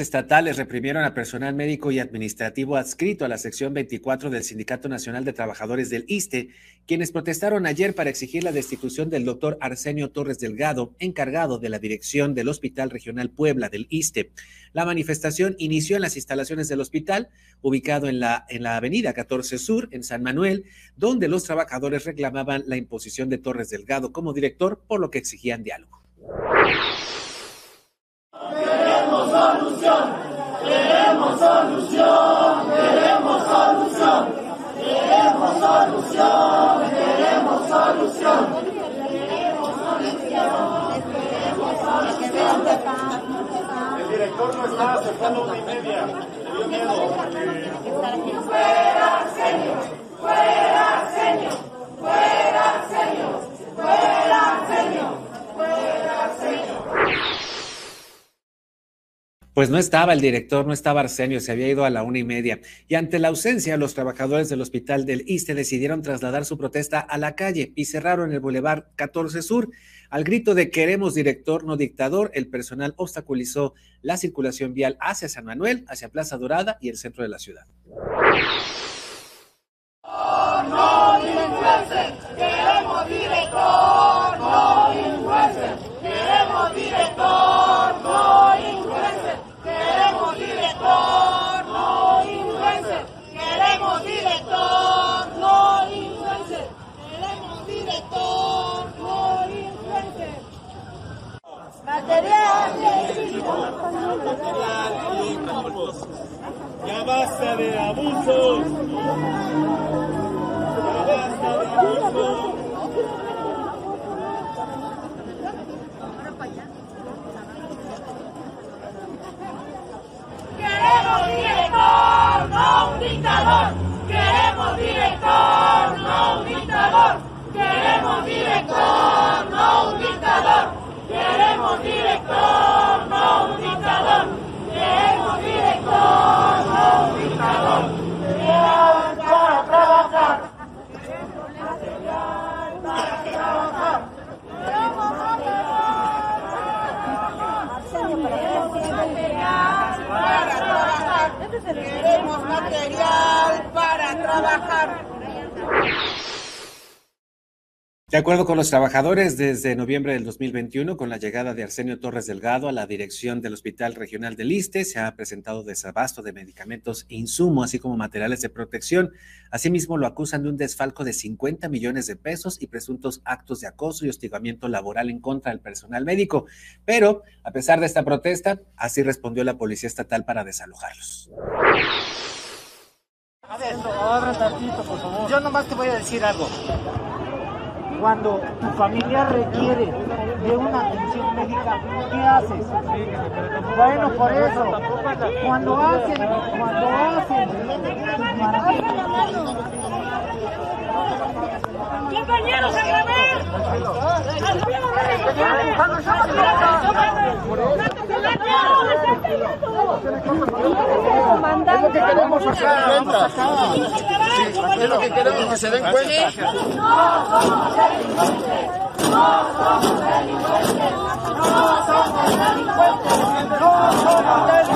estatales reprimieron a personal médico y administrativo adscrito a la sección 24 del Sindicato Nacional de Trabajadores del ISTE, quienes protestaron ayer para exigir la destitución del doctor Arsenio Torres Delgado, encargado de la dirección del Hospital Regional Puebla del ISTE. La manifestación inició en las instalaciones del hospital, ubicado en la, en la avenida 14 Sur, en San Manuel, donde los trabajadores reclamaban la imposición de Torres Delgado como director, por lo que exigían diálogo solución, queremos solución, queremos solución, queremos solución, queremos solución. El director no está aceptando una y media. Le miedo. Pues no estaba el director, no estaba Arsenio, se había ido a la una y media. Y ante la ausencia, los trabajadores del hospital del ISTE decidieron trasladar su protesta a la calle y cerraron el Boulevard 14 Sur. Al grito de queremos director, no dictador, el personal obstaculizó la circulación vial hacia San Manuel, hacia Plaza Dorada y el centro de la ciudad. no, queremos director, no queremos director, no no influencer. Queremos director, no influencer. Queremos director, no influencer. Material Ya basta de abusos. Ya basta de abusos. Queremos director, no un dictador. Queremos director, no un dictador. Queremos director, no un dictador. Queremos director, no un dictador. Queremos director, no un dictador. Queremos para trabajar. Queremos para trabajar. Queremos material para trabajar. De acuerdo con los trabajadores, desde noviembre del 2021, con la llegada de Arsenio Torres Delgado a la dirección del Hospital Regional del Liste, se ha presentado desabasto de medicamentos e insumos, así como materiales de protección. Asimismo, lo acusan de un desfalco de 50 millones de pesos y presuntos actos de acoso y hostigamiento laboral en contra del personal médico. Pero, a pesar de esta protesta, así respondió la Policía Estatal para desalojarlos. A ver, por favor. Yo nomás te voy a decir algo cuando tu familia requiere de una atención médica, ¿qué haces? Bueno, por eso, cuando hacen, cuando hacen Compañeros, a grabar. Es lo que queremos cuenta. Es lo que queremos que se den cuenta. No somos delincuentes. No somos delincuentes. No somos delincuentes. No somos delincuentes.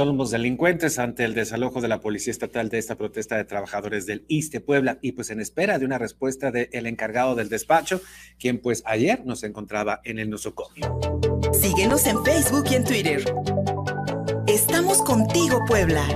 Son los delincuentes ante el desalojo de la Policía Estatal de esta protesta de trabajadores del ISTE Puebla y pues en espera de una respuesta del encargado del despacho, quien pues ayer nos encontraba en el nosocomio. Síguenos en Facebook y en Twitter. Estamos contigo, Puebla.